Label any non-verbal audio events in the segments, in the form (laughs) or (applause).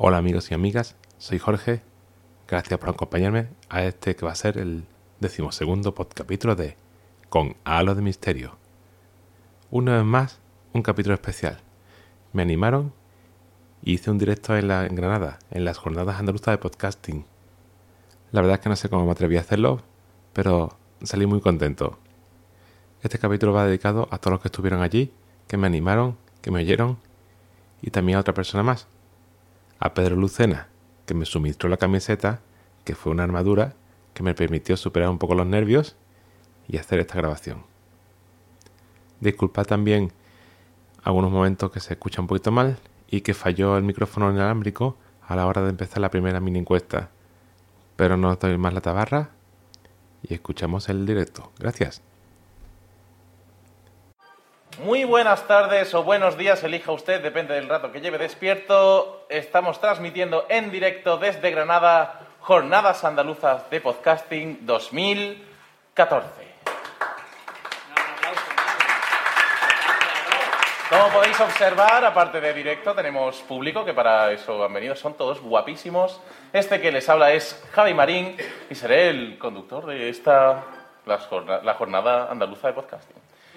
Hola amigos y amigas, soy Jorge. Gracias por acompañarme a este que va a ser el decimosegundo capítulo de Con Halo de Misterio. Una vez más, un capítulo especial. Me animaron y hice un directo en, la, en Granada, en las jornadas andaluzas de podcasting. La verdad es que no sé cómo me atreví a hacerlo, pero salí muy contento. Este capítulo va dedicado a todos los que estuvieron allí, que me animaron, que me oyeron y también a otra persona más a Pedro Lucena, que me suministró la camiseta, que fue una armadura que me permitió superar un poco los nervios y hacer esta grabación. Disculpad también algunos momentos que se escucha un poquito mal y que falló el micrófono inalámbrico a la hora de empezar la primera mini encuesta. Pero no doy más la tabarra y escuchamos el directo. Gracias. Muy buenas tardes o buenos días, elija usted, depende del rato que lleve despierto. Estamos transmitiendo en directo desde Granada Jornadas Andaluzas de Podcasting 2014. Como podéis observar, aparte de directo, tenemos público que para eso han venido, son todos guapísimos. Este que les habla es Javi Marín y seré el conductor de esta, la jornada andaluza de podcasting.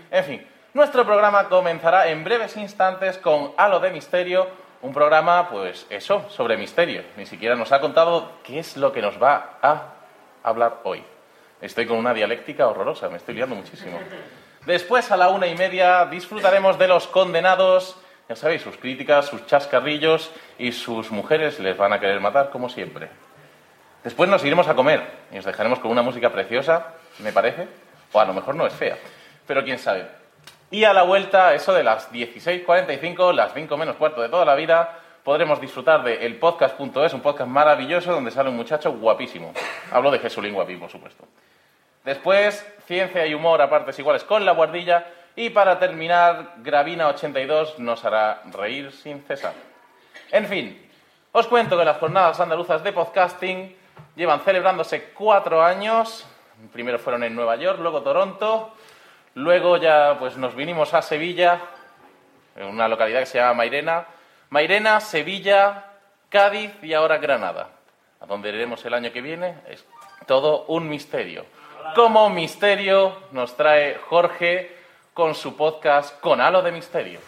En fin, nuestro programa comenzará en breves instantes con Halo de Misterio, un programa, pues eso, sobre misterio. Ni siquiera nos ha contado qué es lo que nos va a hablar hoy. Estoy con una dialéctica horrorosa, me estoy liando muchísimo. Después, a la una y media, disfrutaremos de los condenados. Ya sabéis, sus críticas, sus chascarrillos y sus mujeres les van a querer matar, como siempre. Después nos iremos a comer y os dejaremos con una música preciosa, me parece. O a lo mejor no es fea, pero quién sabe. Y a la vuelta, eso de las 16.45, las 5 menos cuarto de toda la vida, podremos disfrutar de elpodcast.es, un podcast maravilloso donde sale un muchacho guapísimo. Hablo de Jesulín Guapí, por supuesto. Después, ciencia y humor a partes iguales con la guardilla. Y para terminar, Gravina82 nos hará reír sin cesar. En fin, os cuento que las jornadas andaluzas de podcasting llevan celebrándose cuatro años. Primero fueron en Nueva York, luego Toronto, Luego ya pues nos vinimos a Sevilla, en una localidad que se llama Mairena. Mairena, Sevilla, Cádiz y ahora Granada. A donde iremos el año que viene es todo un misterio. Como misterio nos trae Jorge con su podcast Con Halo de Misterio.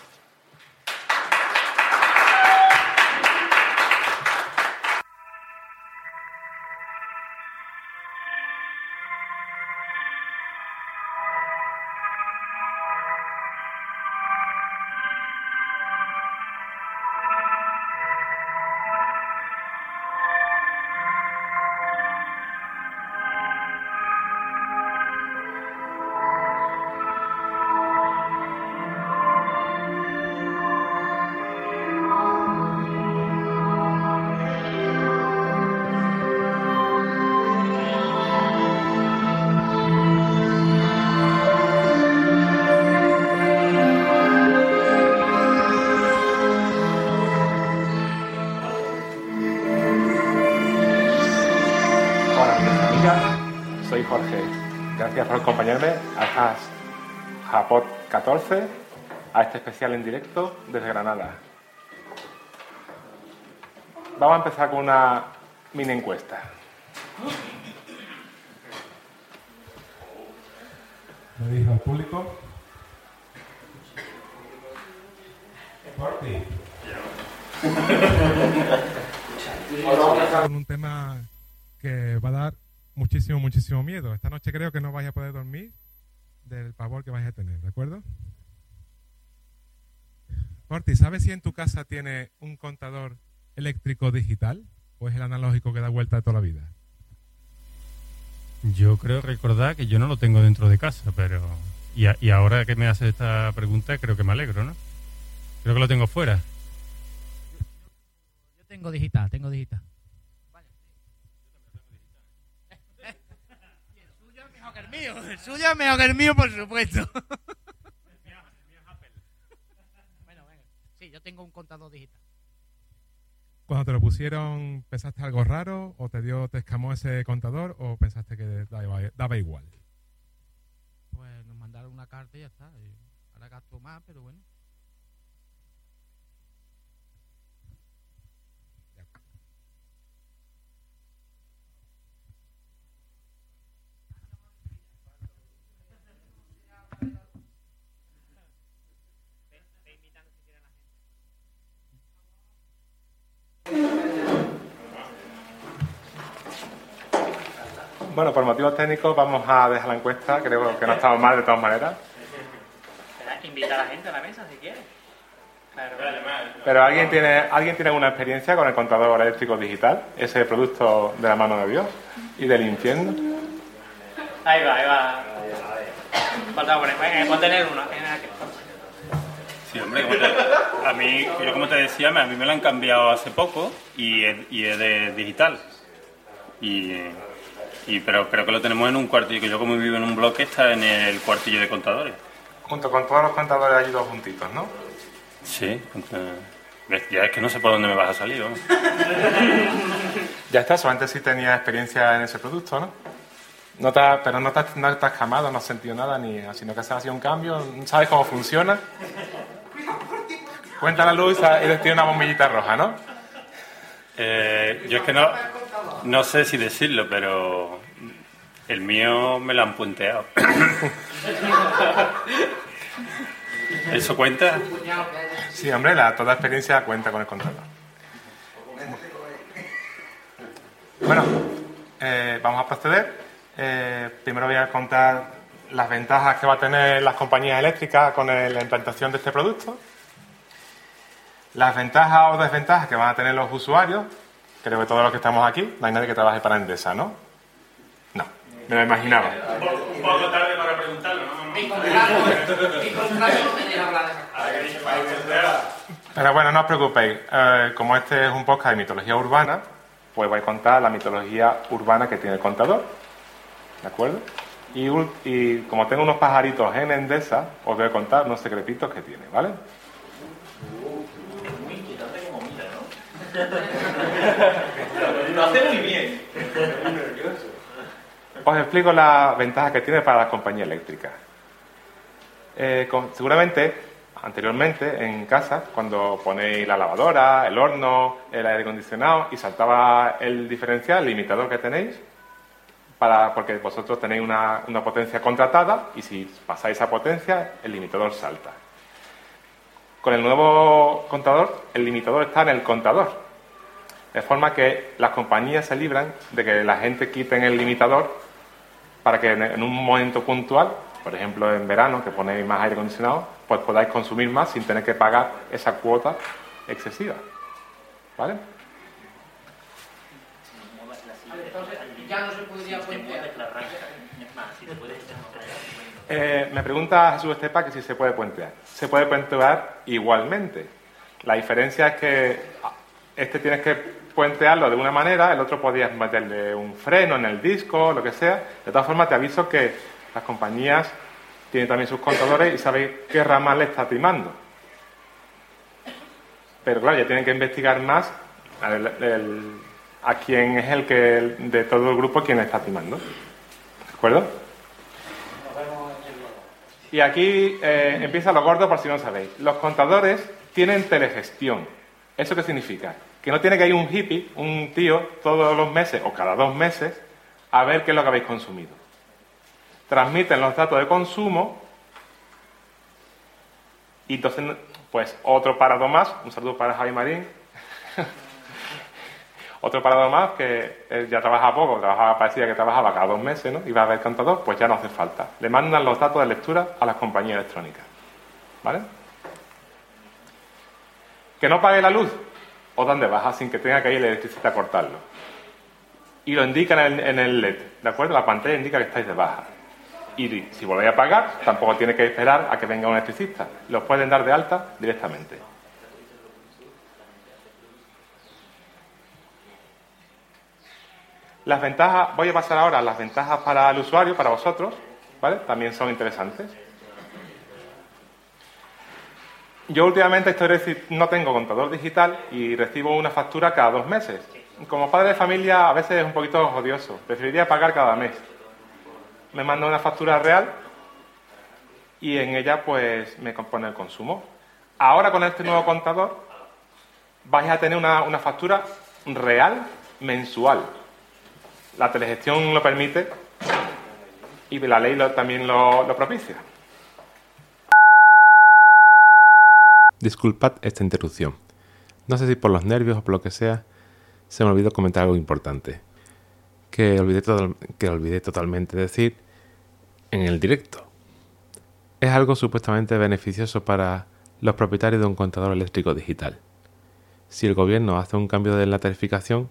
14, a este especial en directo desde Granada. Vamos a empezar con una mini encuesta. Le dije al público. A empezar con un tema que va a dar muchísimo, muchísimo miedo. Esta noche creo que no vais a poder dormir del pavor que vais a tener, ¿de acuerdo? Orti, ¿sabes si en tu casa tiene un contador eléctrico digital o es el analógico que da vuelta toda la vida? Yo creo recordar que yo no lo tengo dentro de casa, pero... Y, y ahora que me hace esta pregunta creo que me alegro, ¿no? Creo que lo tengo fuera tengo digital, tengo digital. Vaya, sí. el suyo es mejor que el mío. El suyo es mejor que el mío, por supuesto. bueno, venga. Sí, yo tengo un contador digital. Cuando te lo pusieron, ¿pensaste algo raro? ¿O te dio, te escamó ese contador? ¿O pensaste que daba, daba igual? Pues nos mandaron una carta y ya está. y ahora gasto más, pero bueno. Bueno, por motivos técnicos vamos a dejar la encuesta. Creo que no estamos mal de todas maneras. Invita a la gente a la mesa si quiere. Pero ¿alguien tiene, ¿alguien tiene alguna experiencia con el contador eléctrico digital? Ese producto de la mano de Dios y del infierno. Ahí va, ahí va. Falta poner, eh, uno. Sí, hombre, como te- a mí, yo como te decía, me- a mí me lo han cambiado hace poco y es, y es de digital. Y, y- pero creo que lo tenemos en un cuartillo, que yo como vivo en un bloque está en el cuartillo de contadores. Junto con todos los contadores allí dos juntitos, ¿no? Sí, ya es que no sé por dónde me vas a salir. (laughs) Ya está, solamente si tenías experiencia en ese producto, ¿no? No te pero no has- no te has camado, no has sentido nada, ni sino que se ha sido un cambio, no sabes cómo funciona. Cuenta la luz y les tiene una bombillita roja, ¿no? Eh, yo es que no, no sé si decirlo, pero el mío me lo han punteado. (laughs) ¿Eso cuenta? Sí, hombre, la, toda experiencia cuenta con el contador. Bueno, eh, vamos a proceder. Eh, primero voy a contar las ventajas que va a tener las compañías eléctricas con el- la implantación de este producto. Las ventajas o desventajas que van a tener los usuarios. Creo que todos los que estamos aquí, no hay nadie que trabaje para Endesa, ¿no? No, me lo imaginaba. Un poco tarde para preguntarlo, ¿no? Pero bueno, no os preocupéis. Eh, como este es un podcast de mitología urbana, pues voy a contar la mitología urbana que tiene el contador. ¿De acuerdo? Y, y como tengo unos pajaritos en Endesa, os voy a contar unos secretitos que tiene, ¿vale? Lo hace muy bien. Os explico las ventajas que tiene para las compañías eléctricas. Eh, seguramente, anteriormente, en casa, cuando ponéis la lavadora, el horno, el aire acondicionado y saltaba el diferencial, el limitador que tenéis, para, porque vosotros tenéis una, una potencia contratada y si pasáis esa potencia, el limitador salta. Con el nuevo contador, el limitador está en el contador. De forma que las compañías se libran de que la gente quiten el limitador para que en- un momento puntual, por ejemplo en verano, que ponéis más aire acondicionado, pues podáis consumir más sin tener que pagar esa cuota excesiva. ¿Vale? Ya no se podría puentear. Eh, me pregunta Jesús Estepa que si se puede puentear. Se puede puentear igualmente. La diferencia es que ah, este tienes que puentearlo de una manera, el otro podías meterle un freno en el disco, lo que sea. De todas formas, te aviso que las compañías tienen también sus contadores y sabéis qué rama le está timando. Pero claro, ya tienen que investigar más a quién es el que de todo el grupo quien está timando. ¿De acuerdo? Y aquí eh, empieza lo gordo por si no sabéis. Los contadores tienen telegestión. ¿Eso qué significa? Que no tiene que ir un hippie, un tío, todos los meses o cada dos meses a ver qué es lo que habéis consumido. Transmiten los datos de consumo y entonces, pues otro parado más, un saludo para Javi Marín. (laughs) Otro parado más que ya trabaja poco, trabajaba, parecía que trabajaba cada dos meses, ¿no? Iba a ver contador, pues ya no hace falta. Le mandan los datos de lectura a las compañías electrónicas. ¿Vale? Que no pague la luz, o dan de baja sin que tenga que ir el electricista a cortarlo. Y lo indican en, el LED, ¿de acuerdo? La pantalla indica que estáis de baja. Y si volvéis a pagar, tampoco tiene que esperar a que venga un electricista. Los pueden dar de alta directamente. Las ventajas, voy a pasar ahora a las ventajas para el usuario, para vosotros, ¿vale? También son interesantes. Yo últimamente estoy no tengo contador digital y recibo una factura cada dos meses. Como padre de familia a veces es un poquito odioso. Preferiría pagar cada mes. Me manda una factura real y en ella pues me compone el consumo. Ahora con este nuevo contador vais a tener una, una factura real mensual. La telegestión lo permite y la ley también lo propicia. Disculpad esta interrupción. No sé si por los nervios o por lo que sea, se me olvidó comentar algo importante. Que olvidé, que olvidé totalmente decir en el directo. Es algo supuestamente beneficioso para los propietarios de un contador eléctrico digital. Si el gobierno hace un cambio de la tarificación,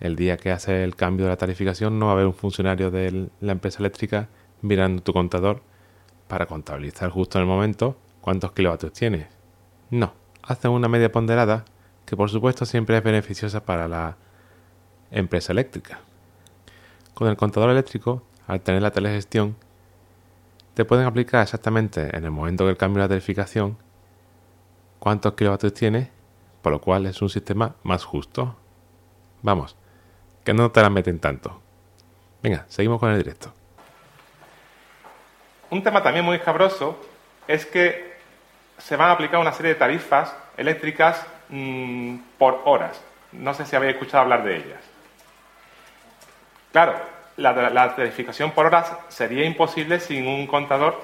el día que hace el cambio de la tarificación no va a haber un funcionario de la empresa eléctrica mirando tu contador para contabilizar justo en el momento cuántos kilovatios tienes. No, hacen una media ponderada que por supuesto siempre es beneficiosa para la empresa eléctrica. Con el contador eléctrico, al tener la telegestión, te pueden aplicar exactamente en el momento del cambio de la tarificación cuántos kilovatios tienes, por lo cual es un sistema más justo. Vamos, que no te la meten tanto. Venga, seguimos con el directo. Un tema también muy escabroso es que se van a aplicar una serie de tarifas eléctricas mm, por horas. No sé si habéis escuchado hablar de ellas. Claro, la, tarificación por horas sería imposible sin un contador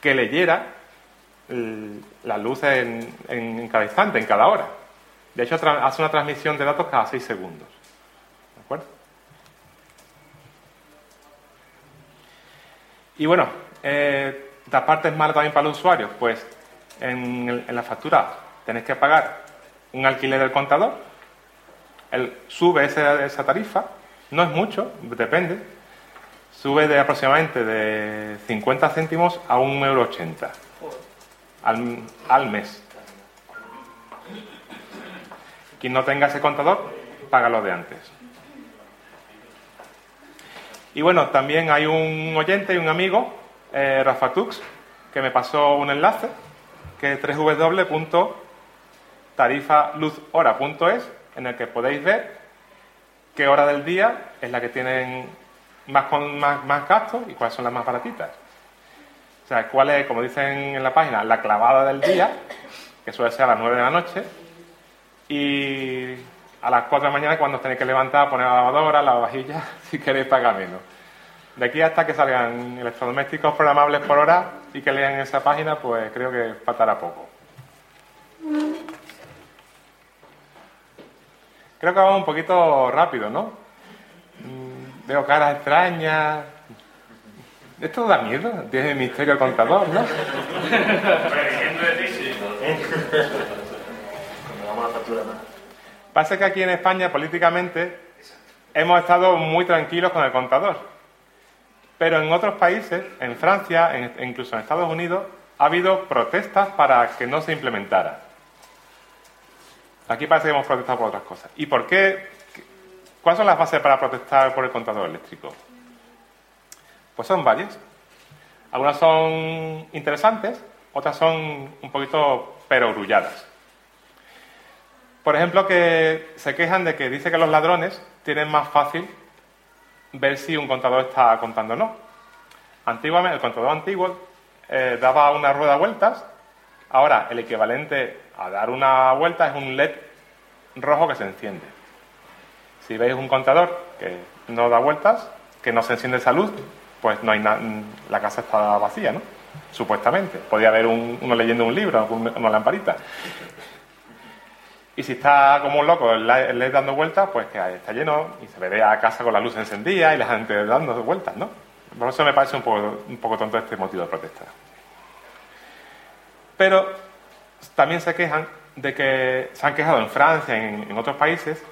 que leyera l- la luz en, en- cada instante, en cada hora. De hecho, hace una transmisión de datos cada seis segundos. ¿De acuerdo? Y bueno, eh, la parte es mala también para los usuarios, pues en, la factura tenéis que pagar un alquiler del contador, sube esa tarifa, no es mucho, depende, sube de aproximadamente de 50 céntimos a 1,80 euro al, al mes. Quien no tenga ese contador, paga lo de antes. Y bueno, también hay un oyente y un amigo, eh, Rafa Tux, que me pasó un enlace, que es www.tarifaluzhora.es, en el que podéis ver qué hora del día es la que tienen más, con, más, más gastos y cuáles son las más baratitas. O sea, cuál es, como dicen en la página, la clavada del día, que suele ser a las 9 de la noche, y a las 4 de la mañana cuando os tenéis que levantar, poner la lavadora, la vajilla, (laughs) si queréis pagar menos. De aquí hasta que salgan electrodomésticos programables por hora y que lean esa página, pues creo que faltará poco. Creo que vamos un poquito rápido, ¿no? Mm, Veo caras extrañas. Esto da miedo, tiene misterio el contador, ¿no? Pasa que aquí en España, políticamente, hemos estado muy tranquilos con el contador. Pero en otros países, en Francia e incluso en Estados Unidos, ha habido protestas para que no se implementara. Aquí parece que hemos protestado por otras cosas. ¿Y por qué? ¿Cuáles son las bases para protestar por el contador eléctrico? Pues son varias. Algunas son interesantes, otras son un poquito perogrulladas. Por ejemplo, que se quejan de que dice que los ladrones tienen más fácil ver si un contador está contando o no. Antiguamente, el contador antiguo eh, daba una rueda de vueltas. Ahora, el equivalente a dar una vuelta es un LED rojo que se enciende. Si veis un contador que no da vueltas, que no se enciende esa luz, pues no hay la casa está vacía, ¿no? Supuestamente. Podría haber un- uno leyendo un libro, un- una lamparita. Y si está como un loco el LED dando vueltas, pues que está lleno y se ve a casa con la luz encendida y la gente dando vueltas, ¿no? Por eso me parece un poco, un poco tonto este motivo de protesta. Pero también se quejan de que, se han quejado en Francia en, en otros países,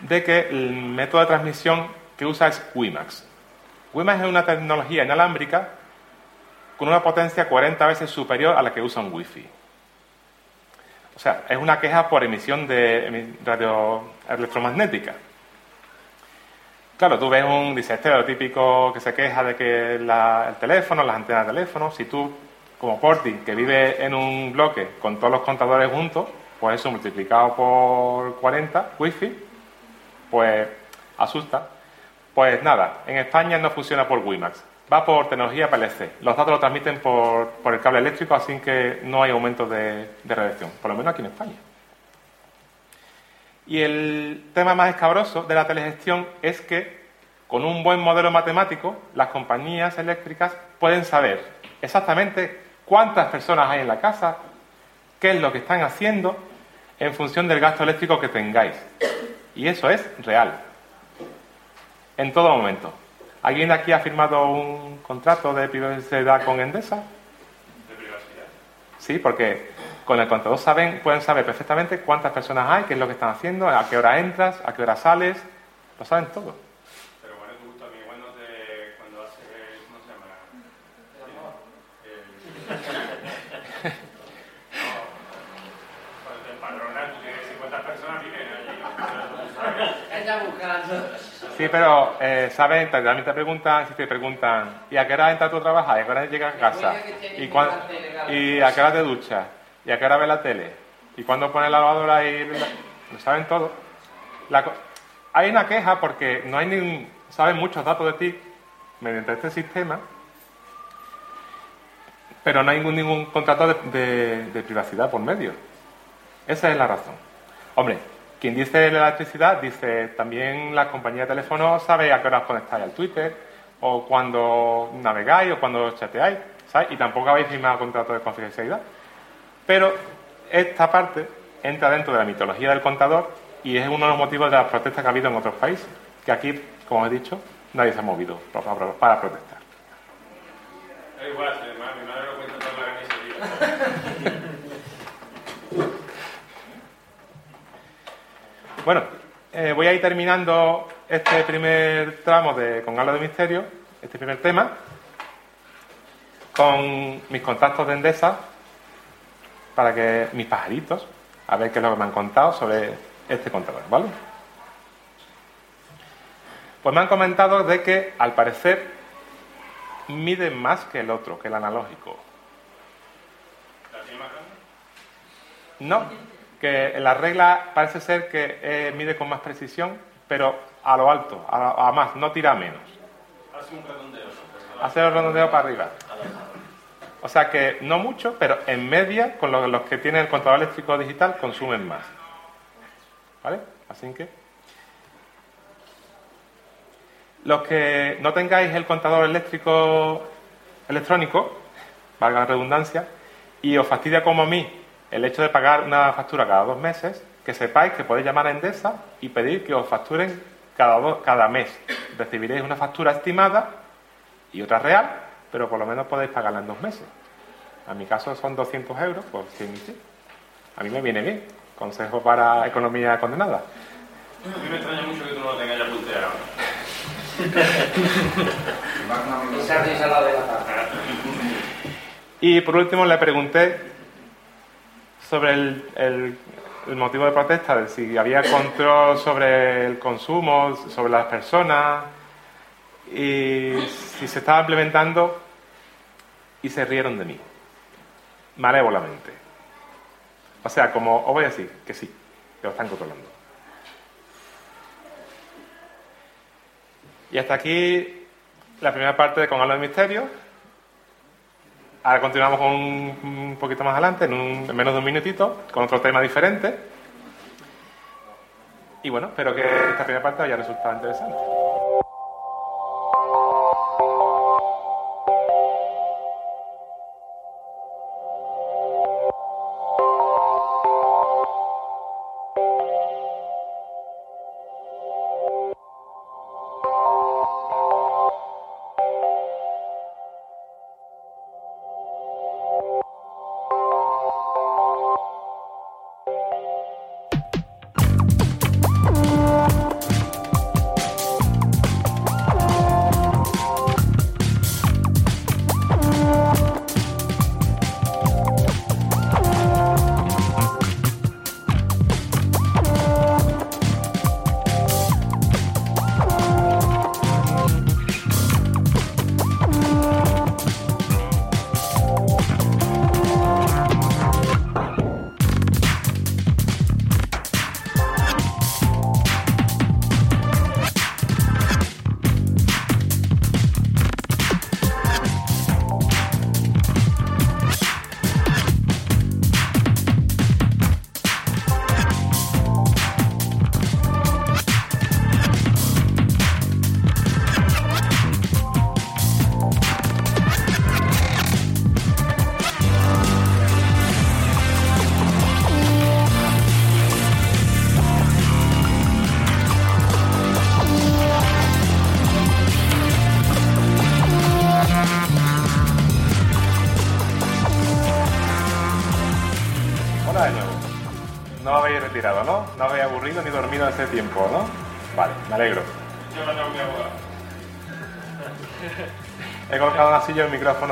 de que el método de transmisión que usa es WiMAX. WiMAX es una tecnología inalámbrica con una potencia 40 veces superior a la que usa un Wi-Fi. O sea, es una queja por emisión de radio electromagnética. Claro, tú ves un, dice, este típico que se queja de que el teléfono, las antenas de teléfono, si tú, como Porti, que vive en un bloque con todos los contadores juntos, pues eso multiplicado por 40, wifi, pues asusta. Pues nada, en España no funciona por WiMAX, va por tecnología PLC. Los datos lo transmiten por, el cable eléctrico, así que no hay aumento de, de radiación, por lo menos aquí en España. Y el tema más escabroso de la telegestión es que con un buen modelo matemático las compañías eléctricas pueden saber exactamente cuántas personas hay en la casa, qué es lo que están haciendo en función del gasto eléctrico que tengáis. Y eso es real. En todo momento. ¿Alguien de aquí ha firmado un contrato de privacidad con Endesa? De privacidad. Sí, porque con el contador saben, pueden saber perfectamente cuántas personas hay, qué es lo que están haciendo, a qué hora entras, a qué hora sales, lo saben todo. Pero bueno, tú también cuando te, cuando haces, ¿cómo se llama? El- No, cuando te empadronas, tú tienes 50 personas, viven allí. ¿no? ¿Sabes? Ella buscando. Sí, pero eh, saben, te- también te preguntan, si te preguntan, ¿y a qué hora entras tú a trabajar? ¿Y a qué hora llegas a casa? ¿Y, cuán- ¿Y a qué hora te duchas? ¿Y a qué hora ves la tele? ¿Y cuándo pones la lavadora y lo saben todo? La hay una queja porque no hay ningún, saben muchos datos de ti mediante este sistema, pero no hay ningún, ningún contrato de, de- de privacidad por medio. Esa es la razón. Hombre, quien dice la electricidad dice también la compañía de teléfono sabe a qué hora os conectáis al Twitter, o cuando navegáis, o cuando chateáis, ¿sabes? Y tampoco habéis firmado contrato de confidencialidad. Pero esta parte entra dentro de la mitología del contador y es uno de los motivos de las protestas que ha habido en otros países, que aquí, como he dicho, nadie se ha movido para, protestar. Igual, mi madre lo cuenta toda la (laughs) Bueno, eh, voy a ir terminando este primer tramo de Con Halo de Misterio, este primer tema, con mis contactos de Endesa, para que mis pajaritos, a ver qué es lo que me han contado sobre este contador, ¿vale? Pues me han comentado de que, al parecer, mide más que el otro, que el analógico. ¿La tiene más grande? No, que la regla parece ser que eh, mide con más precisión, pero a lo alto, a, a más, no tira menos. Hace un redondeo. Hace el redondeo para arriba. O sea que no mucho, pero en media, con lo- los que tienen el contador eléctrico digital, consumen más. ¿Vale? Así que. Los que no tengáis el contador eléctrico electrónico, valga la redundancia, y os fastidia como a mí el hecho de pagar una factura cada dos meses, que sepáis que podéis llamar a Endesa y pedir que os facturen cada, dos- cada mes. Recibiréis una factura estimada y otra real, pero por lo menos podéis pagarla en dos meses. A mi caso son 200 euros, pues sí, sí. A mí me viene bien. Consejo para economía condenada. A mí me extraña mucho que tú no lo tengas ya punteado. (laughs) Y por último le pregunté sobre el, el- motivo de protesta, de si había control sobre el consumo, sobre las personas, y si se estaba implementando, y se rieron de mí, malévolamente. O sea, como os voy a decir que sí, que lo están controlando. Y hasta aquí la primera parte de Con Halo de Misterio. Ahora continuamos con un, poquito más adelante, en menos de un minutito, con otro tema diferente. Y bueno, espero que esta primera parte haya resultado interesante.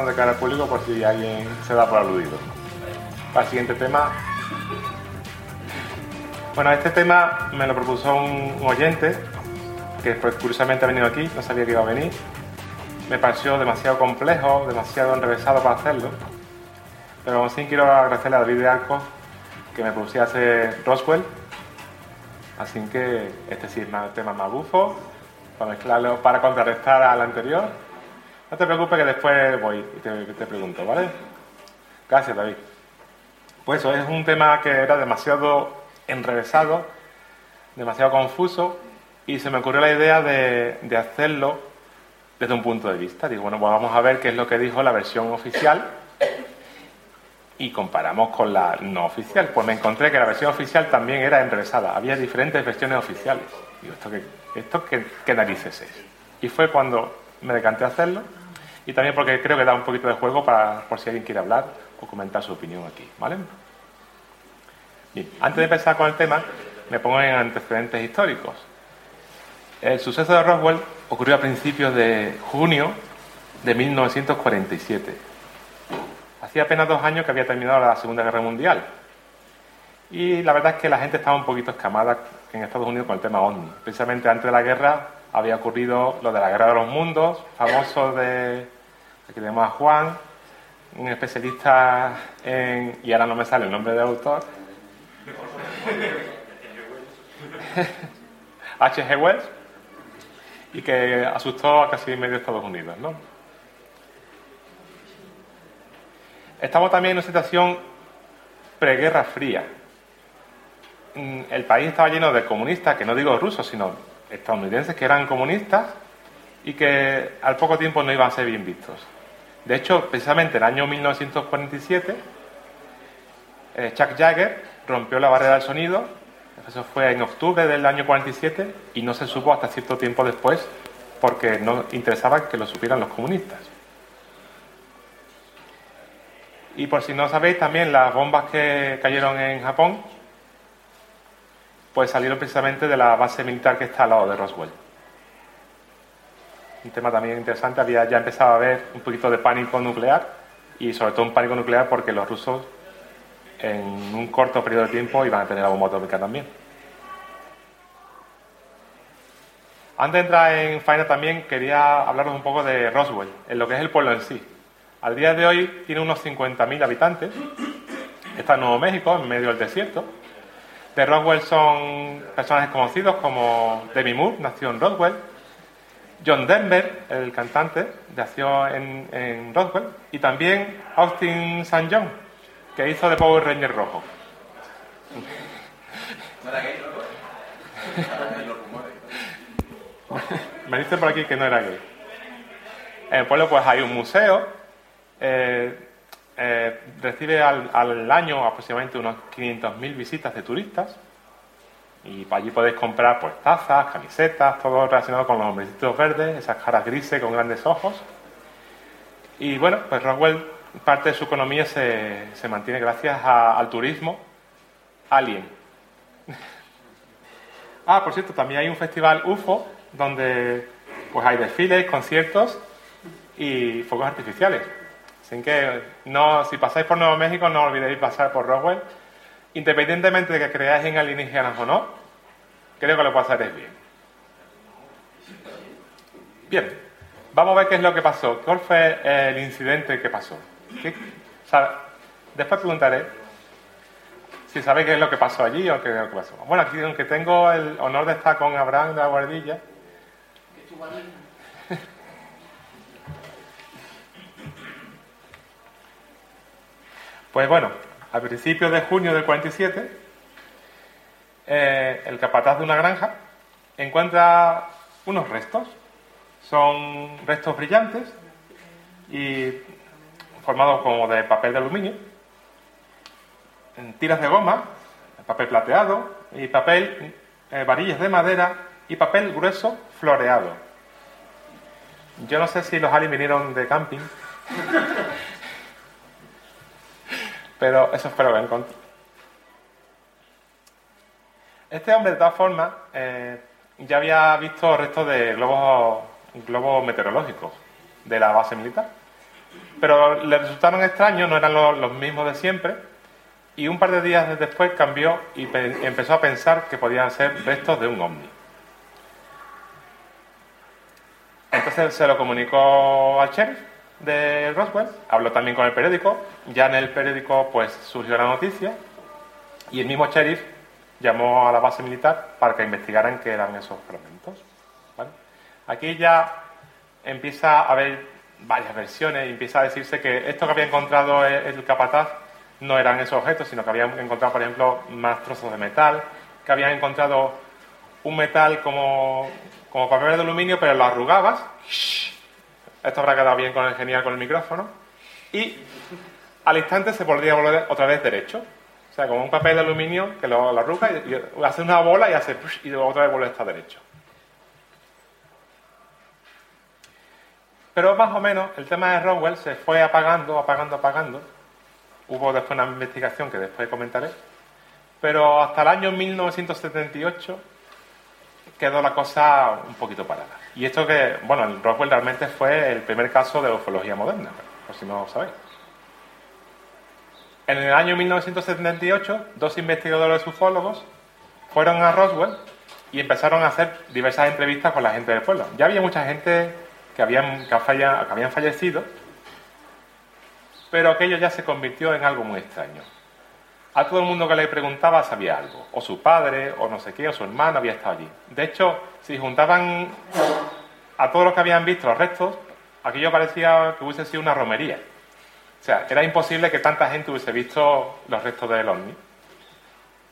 De cara al público por si alguien se da por aludido. Para el siguiente tema. Bueno, este tema me lo propuso un, oyente que curiosamente ha venido aquí, no sabía que iba a venir. Me pareció demasiado complejo, demasiado enrevesado para hacerlo. Pero aún así quiero agradecerle a David de Arcos que me pusiese Roswell. Así que este sí es más, tema más bufo, para mezclarlo, para contrarrestar al anterior. No te preocupes que después voy y te, pregunto, ¿vale? Gracias, David. Pues eso, es un tema que era demasiado enrevesado, demasiado confuso, y se me ocurrió la idea de, de hacerlo desde un punto de vista. Digo, bueno, pues vamos a ver qué es lo que dijo la versión oficial y comparamos con la no oficial. Pues me encontré que la versión oficial también era enrevesada. Había diferentes versiones oficiales. Digo, ¿esto qué, esto qué, qué narices es? Y fue cuando me decanté a hacerlo y también porque creo que da un poquito de juego para, por si alguien quiere hablar o comentar su opinión aquí, ¿vale? Antes de empezar con el tema, me pongo en antecedentes históricos. El suceso de Roswell ocurrió a principios de junio de 1947. Hacía apenas dos años que había terminado la Segunda Guerra Mundial. Y la verdad es que la gente estaba un poquito escamada en Estados Unidos con el tema OVNI. Precisamente antes de la guerra había ocurrido lo de la Guerra de los Mundos, famoso de... Aquí tenemos a Juan, un especialista en... y ahora no me sale el nombre del autor. (laughs) H.G. Wells y que asustó a casi medio Estados Unidos, ¿no? Estamos también en una situación preguerra fría. Mm, El país estaba lleno de comunistas, que no digo rusos, sino estadounidenses que eran comunistas y que al poco tiempo no iban a ser bien vistos. De hecho, precisamente en el año 1947, eh, Chuck Jagger rompió la barrera del sonido eso fue en octubre del año 47 y no se supo hasta cierto tiempo después porque no interesaba que lo supieran los comunistas. Y por si no sabéis, también las bombas que cayeron en Japón, pues salieron precisamente de la base militar que está al lado de Roswell. Un tema también interesante, había ya empezado a haber un poquito de pánico nuclear y sobre todo un pánico nuclear porque los rusos en un corto periodo de tiempo iban a tener la bomba atómica también. Antes de entrar en faena también quería hablaros un poco de Roswell, en lo que es el pueblo en sí. Al día de hoy tiene unos 50.000 habitantes, está en Nuevo México, en medio del desierto. De Roswell son personajes conocidos como Demi Moore, nació en Roswell, John Denver, el cantante, nació en, en Roswell, y también Austin St. John, que hizo de Power Ranger rojo. ¿No era gay, (laughs) Me dicen por aquí que no era gay. En el pueblo pues hay un museo, eh, eh, recibe al, al, año aproximadamente unos 500.000 visitas de turistas y allí podéis comprar pues tazas, camisetas, todo relacionado con los hombrecitos verdes, esas caras grises con grandes ojos. Y bueno, pues Roswell parte de su economía se, se mantiene gracias al turismo alien. (laughs) ah, por cierto, también hay un festival UFO donde pues hay desfiles, conciertos y fuegos artificiales. Así que no, si pasáis por Nuevo México no olvidéis pasar por Roswell. Independientemente de que creáis en alienígenas o no, creo que lo pasaréis bien. Bien, vamos a ver qué es lo que pasó. ¿Cuál fue el incidente que pasó? ¿Qué? O sea, después preguntaré si sabéis qué es lo que pasó allí o qué es lo que pasó. Bueno, aquí aunque tengo el honor de estar con Abraham de la Guardilla. (laughs) Pues bueno, a principios de junio del 47, eh, el capataz de una granja encuentra unos restos. Son restos brillantes y formados como de papel de aluminio, en tiras de goma, papel plateado y papel, eh, varillas de madera y papel grueso floreado. Yo no sé si los aliens vinieron de camping, (laughs) pero eso espero que encontré. Este hombre, de todas formas, eh, ya había visto restos de globos, globos meteorológicos de la base militar. Pero le resultaron extraños, no eran los, mismos de siempre. Y un par de días después cambió y pe- empezó a pensar que podían ser restos de un ovni. Entonces se lo comunicó al sheriff de Roswell, habló también con el periódico, ya en el periódico pues surgió la noticia y el mismo sheriff llamó a la base militar para que investigaran qué eran esos fragmentos. ¿vale? Aquí ya empieza a haber varias versiones y empieza a decirse que esto que había encontrado el, el capataz no eran esos objetos, sino que habían encontrado, por ejemplo, más trozos de metal, que habían encontrado un metal como, como papel de aluminio, pero lo arrugabas. Esto habrá quedado bien con el genial con el micrófono. Y al instante se podría volver otra vez derecho. O sea, como un papel de aluminio que lo, arruga y, hace una bola y hace push, y otra vez vuelve a estar derecho. Pero más o menos el tema de Roswell se fue apagando, apagando, apagando. Hubo después una investigación que después comentaré. Pero hasta el año 1978 quedó la cosa un poquito parada. Y esto que, bueno, el Roswell realmente fue el primer caso de ufología moderna, por si no lo sabéis. En el año 1978, dos investigadores ufólogos fueron a Roswell y empezaron a hacer diversas entrevistas con la gente del pueblo. Ya había mucha gente que habían, que habían fallecido, pero aquello ya se convirtió en algo muy extraño. A todo el mundo que le preguntaba sabía algo, o su padre, o no sé qué, o su hermano había estado allí. De hecho, si juntaban a todos los que habían visto los restos, aquello parecía que hubiese sido una romería. O sea, era imposible que tanta gente hubiese visto los restos del ovni.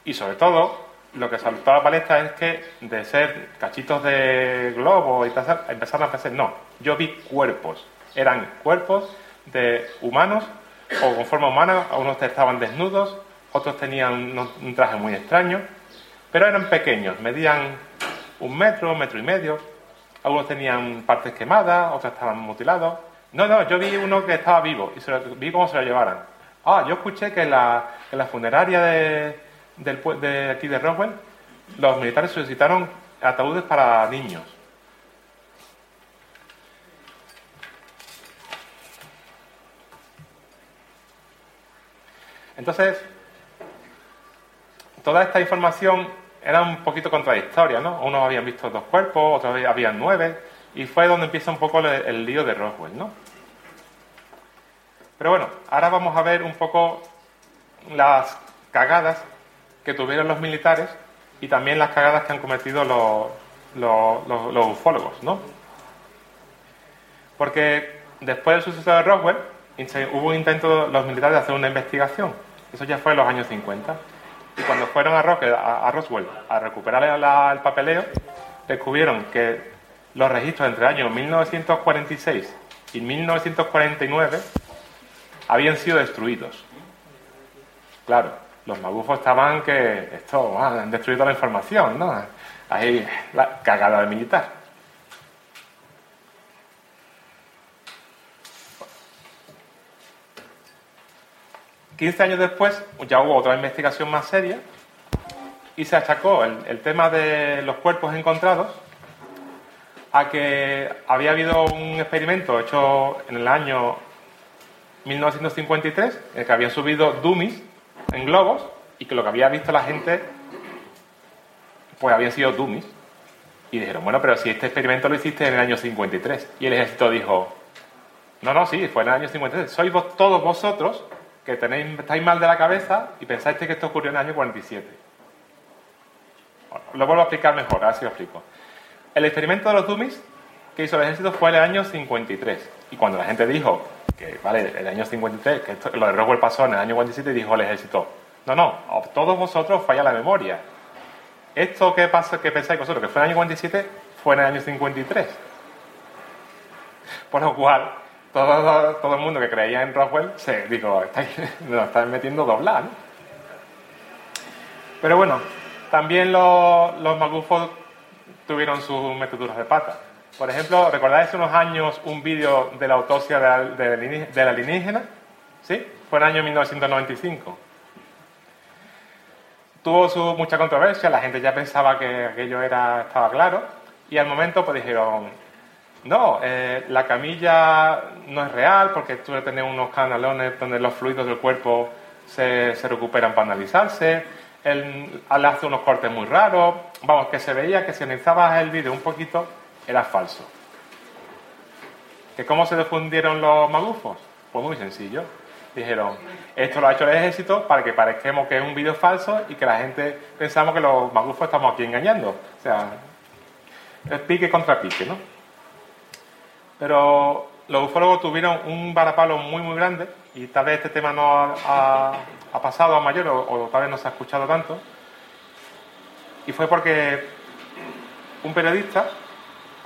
Y sobre todo, lo que saltó a la palestra es que de ser cachitos de globo y tal, empezaron a pensar, no, yo vi cuerpos. Eran cuerpos de humanos o con forma humana, unos estaban desnudos, otros tenían un traje muy extraño, pero eran pequeños, medían un metro, metro y medio, algunos tenían partes quemadas, otros estaban mutilados. No, no, yo vi uno que estaba vivo y vi cómo se lo llevaran. Ah, yo escuché que en la, funeraria de, del de aquí de Roswell, los militares solicitaron ataúdes para niños. Entonces, toda esta información era un poquito contradictoria, ¿no? Unos habían visto dos cuerpos, otros había- habían nueve, y fue donde empieza un poco el, lío de Roswell, ¿no? Pero bueno, ahora vamos a ver un poco las cagadas que tuvieron los militares y también las cagadas que han cometido los, los- los- ufólogos, ¿no? Porque después del suceso de Roswell hubo un intento de los militares de hacer una investigación. Eso ya fue en los años 50. Y cuando fueron a, Roswell, a, a Roswell a recuperar el papeleo, descubrieron que los registros entre el año 1946 y 1949 habían sido destruidos. Claro, los magufos estaban que esto, ah, han destruido la información, ¿no? Ahí la cagada de militar. Quince años después ya hubo otra investigación más seria y se achacó el, el tema de los cuerpos encontrados a que había habido un experimento hecho en el año 1953 en el que habían subido dummies en globos y que lo que había visto la gente pues habían sido dummies. Y dijeron bueno pero si este experimento lo hiciste en el año 53 y el ejército dijo no no sí fue en el año 53 sois vos, todos vosotros que tenéis estáis mal de la cabeza y pensáis que esto ocurrió en el año 47 Bueno, lo vuelvo a explicar mejor ahora sí lo explico. El experimento de los dummies que hizo el ejército fue en el año 53 y cuando la gente dijo que vale el año 53 que esto- lo de Roswell pasó en el año 47 dijo el ejército no no a todos vosotros falla la memoria. Esto que pasa que pensáis vosotros que fue en el año 47 fue en el año 53 por lo cual todo, todo el mundo que creía en Roswell se dijo estáis, (laughs) nos estáis metiendo doblar ¿no? pero bueno también los, los magufos tuvieron sus meteduras de pata. Por ejemplo, ¿recordáis unos años un vídeo de la autopsia del de, aliení- del alienígena? ¿Sí? Fue en el año 1995. tuvo su mucha controversia, la gente ya pensaba que aquello era, estaba claro, y al momento pues dijeron, no, eh, la camilla no es real porque tú tener unos canalones donde los fluidos del cuerpo se, recuperan para analizarse, él, él hace unos cortes muy raros, vamos, que se veía que si analizabas el vídeo un poquito, era falso. ¿Que ¿Cómo se difundieron los magufos? Pues muy sencillo. Dijeron, esto lo ha hecho el ejército para que parezcamos que es un vídeo falso y que la gente pensamos que los magufos estamos aquí engañando. O sea, pique contra pique, ¿no? Pero los ufólogos tuvieron un varapalo muy, muy grande y tal vez este tema no ha, pasado a mayor o, tal vez no se ha escuchado tanto. Y fue porque un periodista,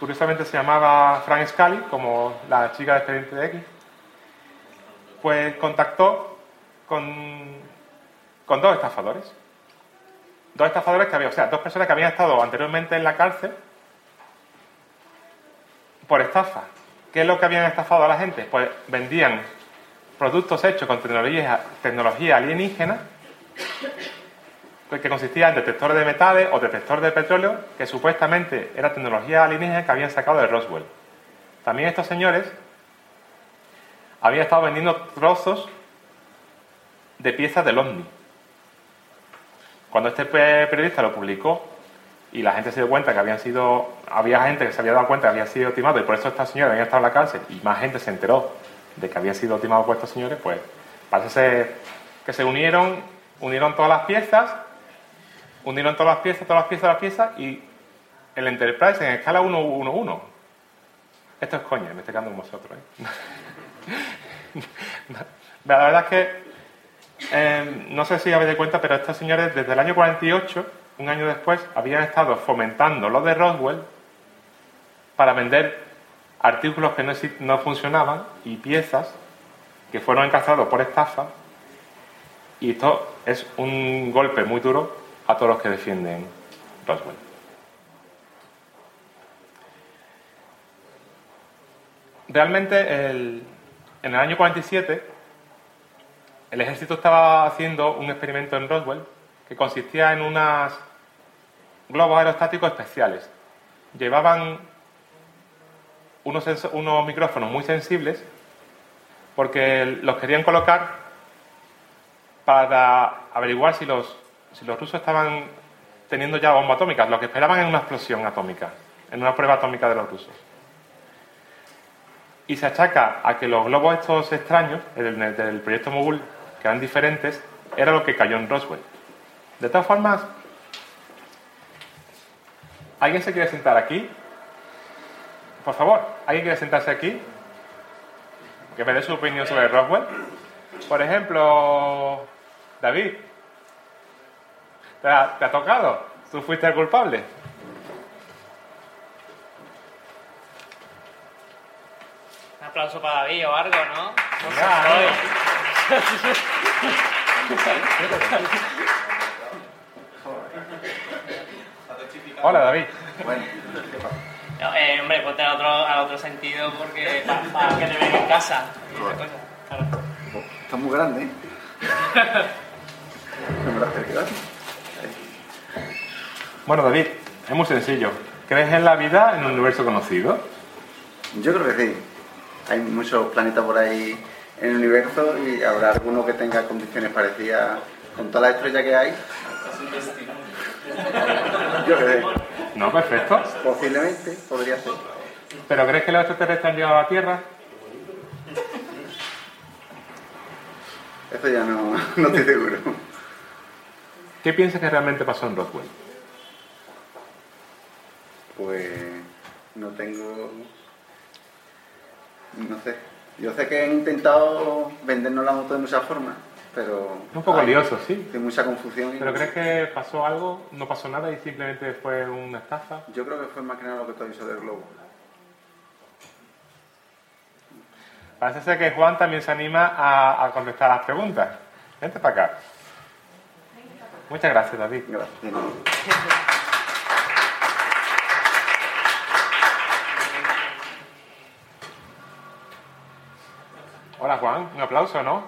curiosamente se llamaba Frank Scully, como la chica de Expediente X, pues contactó con, con dos estafadores. Dos estafadores que había, o sea, dos personas que habían estado anteriormente en la cárcel por estafa. ¿Qué es lo que habían estafado a la gente? Pues vendían productos hechos con tecnología, tecnología alienígena que consistía en detectores de metales o detectores de petróleo que supuestamente era tecnología alienígena que habían sacado de Roswell. También estos señores habían estado vendiendo trozos de piezas del OVNI. Cuando este pe- periodista lo publicó y la gente se dio cuenta que habían sido, había gente que se había dado cuenta que había sido timado y por eso esta señora había estado en la cárcel y más gente se enteró de que había sido timado por estos señores, pues parece ser que se unieron, unieron todas las piezas, unieron todas las piezas, todas las piezas, las piezas y el Enterprise en escala 1-1-1. Esto es coña, me estoy quedando con vosotros. ¿eh? (laughs) La verdad es que eh, no sé si habéis de cuenta, pero estos señores desde el año 48, un año después, habían estado fomentando lo de Roswell para vender artículos que no, funcionaban y piezas que fueron encastrados por estafa. Y esto es un golpe muy duro a todos los que defienden Roswell. Realmente, el- en el año 47, el ejército estaba haciendo un experimento en Roswell que consistía en unos globos aerostáticos especiales. Llevaban unos, unos micrófonos muy sensibles porque los querían colocar para averiguar si los, si los rusos estaban teniendo ya bombas atómicas. Lo que esperaban es una explosión atómica, en una prueba atómica de los rusos. Y se achaca a que los globos estos extraños, el, el del proyecto Mogul, que eran diferentes, era lo que cayó en Roswell. De todas formas, ¿alguien se quiere sentar aquí? Por favor, ¿alguien quiere sentarse aquí? Que me dé su opinión sobre Roswell. Por ejemplo, David, ¿te ha, te ha tocado? ¿Tú fuiste el culpable? Un aplauso para David o algo, ¿no? Venga, (laughs) (laughs) Soy. Hola, David. No, eh, hombre, ponte al otro, al otro sentido porque para que te vean en casa. y. Claro. Está muy grande, ¿eh? (laughs) Bueno, David, es muy sencillo. ¿Crees en la vida en un universo conocido? Yo creo que sí. Hay muchos planetas por ahí en el universo y habrá alguno que tenga condiciones parecidas con todas las estrellas que hay. (laughs) Yo creo No, perfecto. posiblemente podría ser. ¿Pero crees que los extraterrestres han llegado a la Tierra? Eso ya no, no estoy seguro. ¿Qué piensas que realmente pasó en Roswell? Pues no tengo. No sé. Yo sé que han intentado vendernos la moto de muchas formas, pero. Un poco hay- lioso, sí. Hay mucha confusión. ¿Pero crees que pasó algo, no pasó nada y simplemente fue una estafa? Yo creo que fue más que nada lo que tú has dicho del globo. Parece ser que Juan también se anima a, a contestar las preguntas. Vente para acá. Muchas gracias, David. Gracias. Hola, Juan. Un aplauso, ¿no?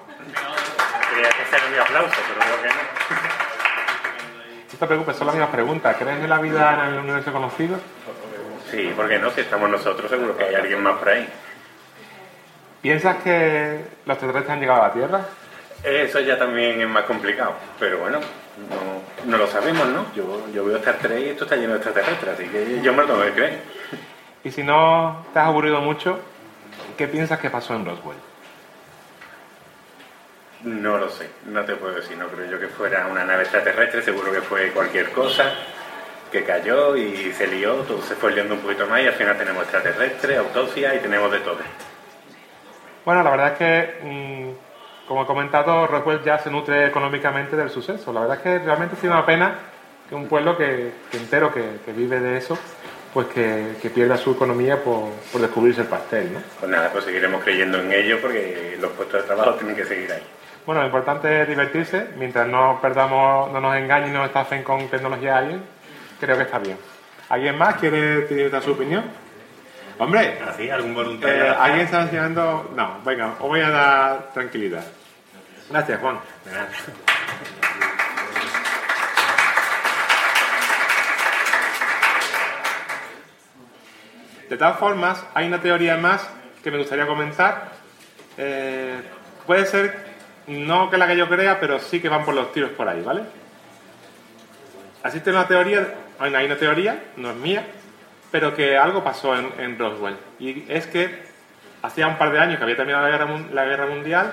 Que sea mi aplauso, pero creo que no. te preocupes, son las mismas preguntas. ¿Crees en la vida en el universo conocido? Sí, porque no, si estamos nosotros, seguro que hay alguien más por ahí. ¿Piensas que los extraterrestres han llegado a la Tierra? Eso ya también es más complicado, pero bueno, no, no lo sabemos, ¿no? Yo, yo veo Star Trek y esto está lleno de extraterrestres, así que yo me lo tengo que creer. Y si no te has aburrido mucho, ¿qué piensas que pasó en Roswell? No lo sé, no te puedo decir, no creo yo que fuera una nave extraterrestre, seguro que fue cualquier cosa que cayó y se lió, todo se fue liando un poquito más y al final tenemos extraterrestres, autopsia y tenemos de todo. Bueno, la verdad es que, mm, como he comentado, Roswell ya se nutre económicamente del suceso. La verdad es que realmente ha sido una pena que un pueblo que, que entero que, que vive de eso, pues que, que pierda su economía por, por descubrirse el pastel, ¿no? Pues nada, pues seguiremos creyendo en ello porque los puestos de trabajo tienen que seguir ahí. Bueno, lo importante es divertirse, mientras no perdamos, no nos engañen y no nos estafen con tecnología alguien, creo que está bien. ¿Alguien más quiere dar su opinión? Hombre, ¿Así? ¿Algún voluntario? eh, ¿alguien está enseñando? No, venga, os voy a dar tranquilidad. Gracias, Juan. De todas formas, hay una teoría más que me gustaría comentar. Eh, puede ser, no que la que yo crea, pero sí que van por los tiros por ahí, ¿vale? Existe una teoría, hay una, teoría, no es mía, pero que algo pasó en, Roswell. Y es que hacía un par de años que había terminado la guerra, la guerra mundial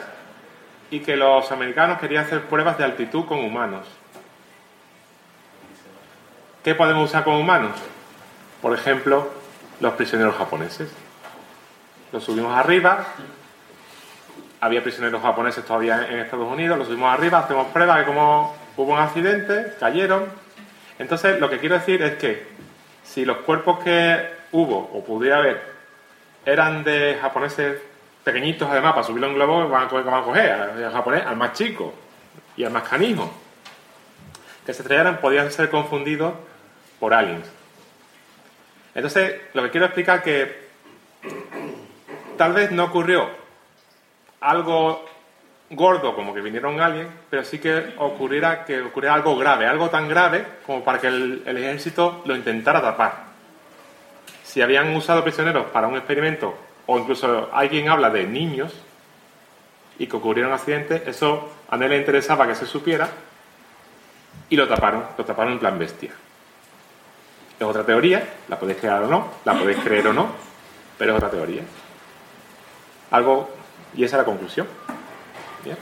y que los americanos querían hacer pruebas de altitud con humanos. ¿Qué podemos usar con humanos? Por ejemplo, los prisioneros japoneses. Los subimos arriba, había prisioneros japoneses todavía en Estados Unidos, los subimos arriba, hacemos pruebas de cómo hubo un accidente, cayeron. Entonces, lo que quiero decir es que si los cuerpos que hubo o pudiera haber eran de japoneses pequeñitos, además, para subirlo en globo, van a coger, van a coger al japonés, al más chico y al más canijo. Que se estrellaran podían ser confundidos por aliens. Entonces, lo que quiero explicar que tal vez no ocurrió algo gordo como que vinieron alguien, pero sí que ocurriera que ocurriera algo grave, algo tan grave como para que el, ejército lo intentara tapar. Si habían usado prisioneros para un experimento, o incluso alguien habla de niños y que ocurrieron accidentes, eso a nadie le interesaba que se supiera y lo taparon, lo taparon en plan bestia. Es otra teoría, la podéis crear o no, la podéis creer o no, pero es otra teoría. Algo, y esa es la conclusión. Bien.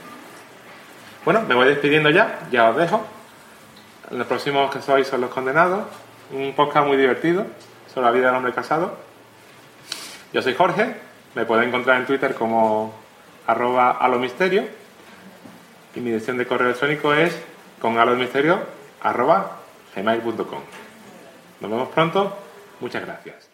Bueno, me voy despidiendo ya, ya os dejo. Los próximos que sois son los condenados. Un podcast muy divertido sobre la vida del hombre casado. Yo soy Jorge, me podéis encontrar en Twitter como arroba alomisterio y mi dirección de correo electrónico es con alomisterio. Nos vemos pronto, muchas gracias.